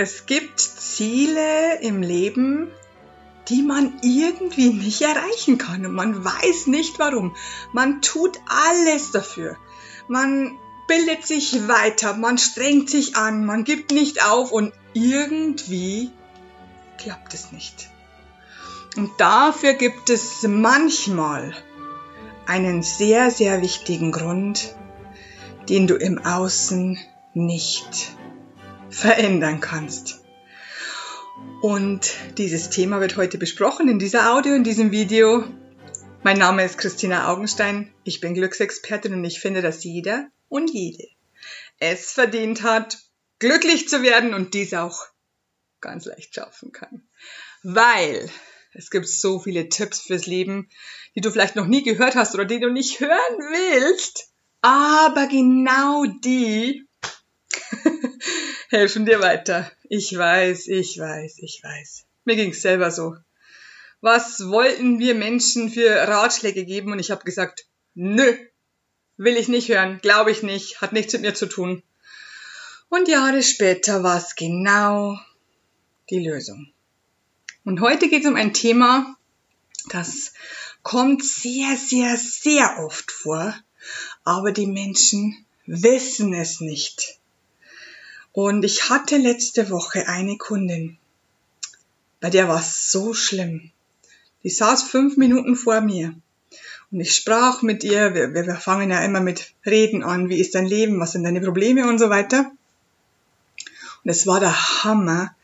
Es gibt Ziele im Leben, die man irgendwie nicht erreichen kann und man weiß nicht warum. Man tut alles dafür. Man bildet sich weiter, man strengt sich an, man gibt nicht auf und irgendwie klappt es nicht. Und dafür gibt es manchmal einen sehr, sehr wichtigen Grund, den du im Außen nicht verändern kannst. Und dieses Thema wird heute besprochen in dieser Audio, in diesem Video. Mein Name ist Christina Augenstein, ich bin Glücksexpertin und ich finde, dass jeder und jede es verdient hat, glücklich zu werden und dies auch ganz leicht schaffen kann. Weil es gibt so viele Tipps fürs Leben, die du vielleicht noch nie gehört hast oder die du nicht hören willst, aber genau die helfen dir weiter. Ich weiß, ich weiß, ich weiß. Mir ging's selber so. Was wollten wir Menschen für Ratschläge geben? Und ich habe gesagt, nö, will ich nicht hören, glaube ich nicht, hat nichts mit mir zu tun. Und Jahre später war es genau die Lösung. Und heute geht es um ein Thema, das kommt sehr, sehr, sehr oft vor, aber die Menschen wissen es nicht. Und ich hatte letzte Woche eine Kundin, bei der war es so schlimm. Die saß fünf Minuten vor mir. Und ich sprach mit ihr, wir, wir fangen ja immer mit Reden an, wie ist dein Leben, was sind deine Probleme? Und so weiter. Und es war der Hammer,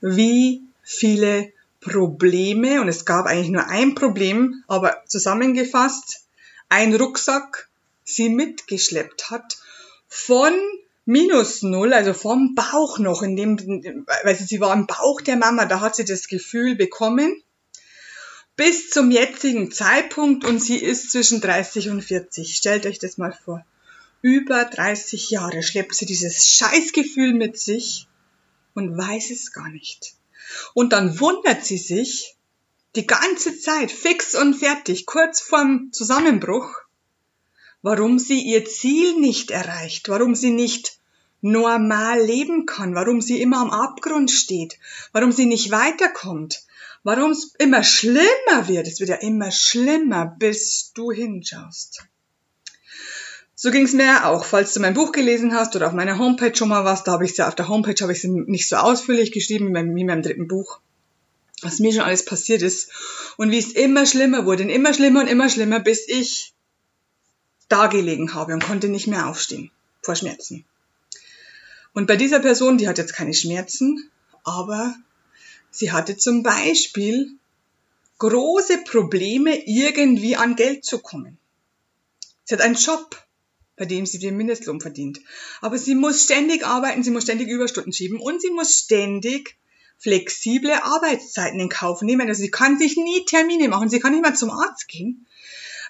wie viele Probleme, und es gab eigentlich nur ein Problem, aber zusammengefasst, ein Rucksack sie mitgeschleppt hat von minus null, also vom Bauch noch, in dem, weil sie war im Bauch der Mama, da hat sie das Gefühl bekommen, bis zum jetzigen Zeitpunkt und sie ist zwischen 30 und 40. Stellt euch das mal vor. Über 30 Jahre schleppt sie dieses Scheißgefühl mit sich und weiß es gar nicht. Und dann wundert sie sich die ganze Zeit, fix und fertig, kurz vorm Zusammenbruch, warum sie ihr Ziel nicht erreicht, warum sie nicht normal leben kann, warum sie immer am Abgrund steht, warum sie nicht weiterkommt, warum es immer schlimmer wird. Es wird ja immer schlimmer, bis du hinschaust. So ging es mir auch. Falls du mein Buch gelesen hast oder auf meiner Homepage schon mal was, da habe ich ja auf der Homepage habe ich sie nicht so ausführlich geschrieben wie in meinem dritten Buch, was mir schon alles passiert ist und wie es immer schlimmer wurde, und immer schlimmer und immer schlimmer, bis ich da gelegen habe und konnte nicht mehr aufstehen vor Schmerzen. Und bei dieser Person, die hat jetzt keine Schmerzen, aber sie hatte zum Beispiel große Probleme, irgendwie an Geld zu kommen. Sie hat einen Job, bei dem sie den Mindestlohn verdient. Aber sie muss ständig arbeiten, sie muss ständig Überstunden schieben und sie muss ständig flexible Arbeitszeiten in Kauf nehmen. Also sie kann sich nie Termine machen, sie kann nicht mal zum Arzt gehen,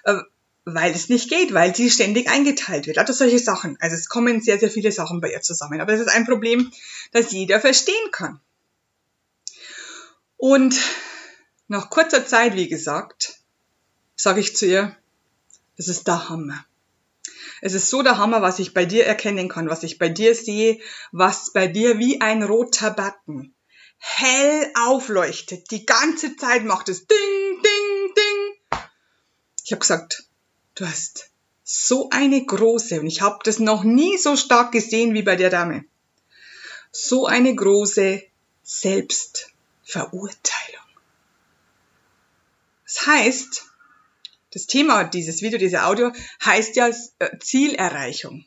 äh, weil es nicht geht, weil sie ständig eingeteilt wird. Also solche Sachen. Also es kommen sehr, sehr viele Sachen bei ihr zusammen. Aber es ist ein Problem, das jeder verstehen kann. Und nach kurzer Zeit, wie gesagt, sage ich zu ihr, das ist der Hammer. Es ist so der Hammer, was ich bei dir erkennen kann, was ich bei dir sehe, was bei dir wie ein roter Button hell aufleuchtet. Die ganze Zeit macht es Ding, Ding, Ding. Ich habe gesagt, du hast so eine große, und ich habe das noch nie so stark gesehen wie bei der Dame, so eine große Selbstverurteilung. Das heißt, das Thema dieses Video, dieser Audio heißt ja äh, Zielerreichung.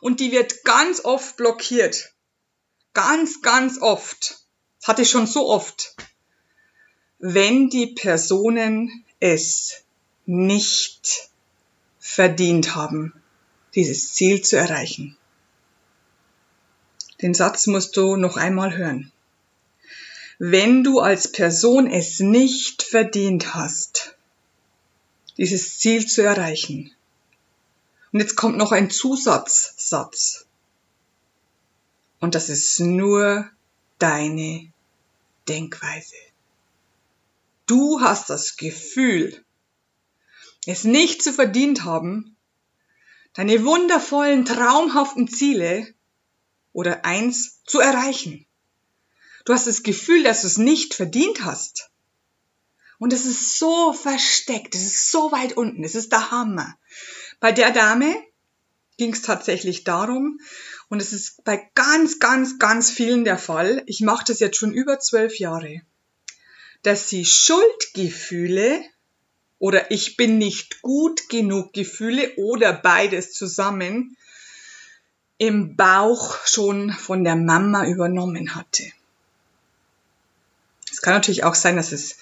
Und die wird ganz oft blockiert. Ganz, ganz oft. Das hatte ich schon so oft. Wenn die Personen es nicht verdient haben, dieses Ziel zu erreichen. Den Satz musst du noch einmal hören. Wenn du als Person es nicht verdient hast, dieses Ziel zu erreichen. Und jetzt kommt noch ein Zusatzsatz. Und das ist nur deine Denkweise. Du hast das Gefühl, es nicht zu verdient haben, deine wundervollen, traumhaften Ziele oder eins zu erreichen. Du hast das Gefühl, dass du es nicht verdient hast. Und es ist so versteckt, es ist so weit unten, es ist der Hammer. Bei der Dame ging es tatsächlich darum, und es ist bei ganz, ganz, ganz vielen der Fall, ich mache das jetzt schon über zwölf Jahre, dass sie Schuldgefühle oder ich bin nicht gut genug Gefühle oder beides zusammen im Bauch schon von der Mama übernommen hatte. Es kann natürlich auch sein, dass es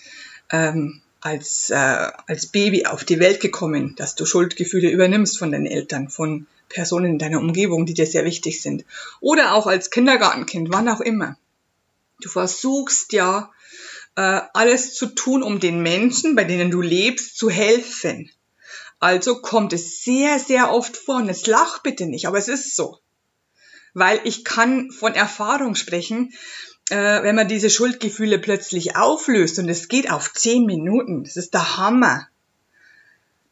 ähm, als, äh, als Baby auf die Welt gekommen, dass du Schuldgefühle übernimmst von deinen Eltern, von Personen in deiner Umgebung, die dir sehr wichtig sind. Oder auch als Kindergartenkind, wann auch immer. Du versuchst ja äh, alles zu tun, um den Menschen, bei denen du lebst, zu helfen. Also kommt es sehr, sehr oft vor, und es lach bitte nicht, aber es ist so weil ich kann von Erfahrung sprechen, äh, wenn man diese Schuldgefühle plötzlich auflöst und es geht auf zehn Minuten, das ist der Hammer,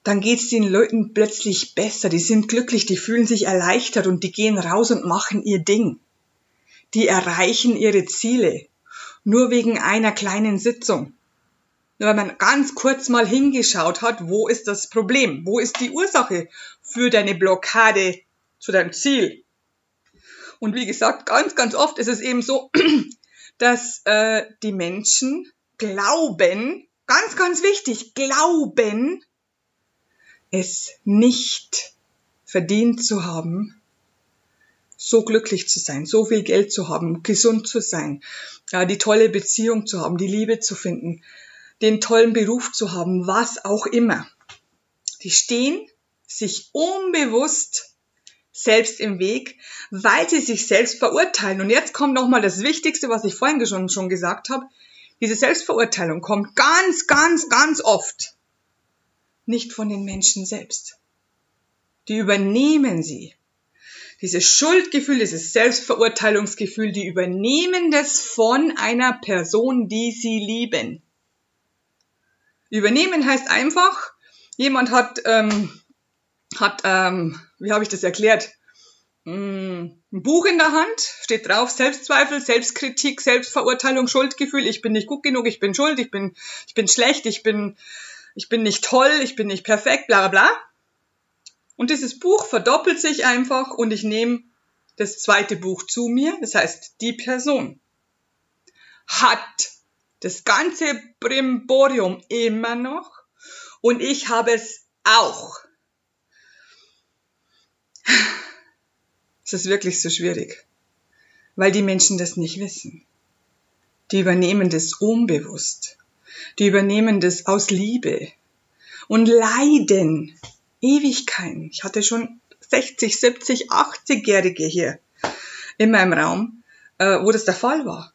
dann geht es den Leuten plötzlich besser, die sind glücklich, die fühlen sich erleichtert und die gehen raus und machen ihr Ding. Die erreichen ihre Ziele. Nur wegen einer kleinen Sitzung. Nur weil man ganz kurz mal hingeschaut hat, wo ist das Problem? Wo ist die Ursache für deine Blockade zu deinem Ziel? Und wie gesagt, ganz, ganz oft ist es eben so, dass äh, die Menschen glauben, ganz, ganz wichtig, glauben, es nicht verdient zu haben, so glücklich zu sein, so viel Geld zu haben, gesund zu sein, die tolle Beziehung zu haben, die Liebe zu finden, den tollen Beruf zu haben, was auch immer. Die stehen sich unbewusst selbst im Weg, weil sie sich selbst verurteilen. Und jetzt kommt nochmal das Wichtigste, was ich vorhin schon, schon gesagt habe. Diese Selbstverurteilung kommt ganz, ganz, ganz oft nicht von den Menschen selbst. Die übernehmen sie. Dieses Schuldgefühl, dieses Selbstverurteilungsgefühl, die übernehmen das von einer Person, die sie lieben. Übernehmen heißt einfach, jemand hat ähm, hat, ähm, wie habe ich das erklärt? Mm, ein Buch in der Hand, steht drauf Selbstzweifel, Selbstkritik, Selbstverurteilung, Schuldgefühl, ich bin nicht gut genug, ich bin schuld, ich bin, ich bin schlecht, ich bin, ich bin nicht toll, ich bin nicht perfekt, bla bla bla. Und dieses Buch verdoppelt sich einfach und ich nehme das zweite Buch zu mir, das heißt, die Person hat das ganze Brimborium immer noch und ich habe es auch. Es ist wirklich so schwierig, weil die Menschen das nicht wissen. Die übernehmen das unbewusst. Die übernehmen das aus Liebe und leiden Ewigkeiten. Ich hatte schon 60, 70, 80-Jährige hier in meinem Raum, äh, wo das der Fall war.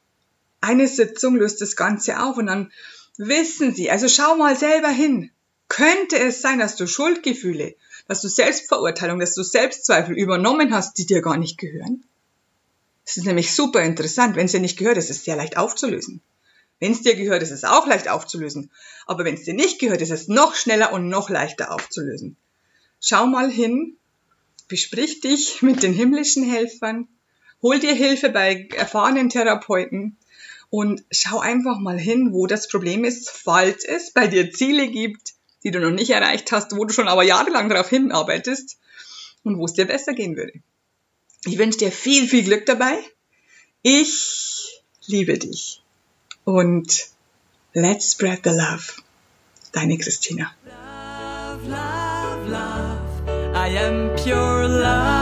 Eine Sitzung löst das Ganze auf und dann wissen sie, also schau mal selber hin. Könnte es sein, dass du Schuldgefühle dass du Selbstverurteilung, dass du Selbstzweifel übernommen hast, die dir gar nicht gehören? Das ist nämlich super interessant. Wenn es dir nicht gehört, ist es sehr leicht aufzulösen. Wenn es dir gehört, ist es auch leicht aufzulösen. Aber wenn es dir nicht gehört, ist es noch schneller und noch leichter aufzulösen. Schau mal hin, besprich dich mit den himmlischen Helfern, hol dir Hilfe bei erfahrenen Therapeuten und schau einfach mal hin, wo das Problem ist, falls es bei dir Ziele gibt, die du noch nicht erreicht hast, wo du schon aber jahrelang darauf hinarbeitest und wo es dir besser gehen würde. Ich wünsche dir viel, viel Glück dabei. Ich liebe dich. Und let's spread the love. Deine Christina. Love, love. I am pure love.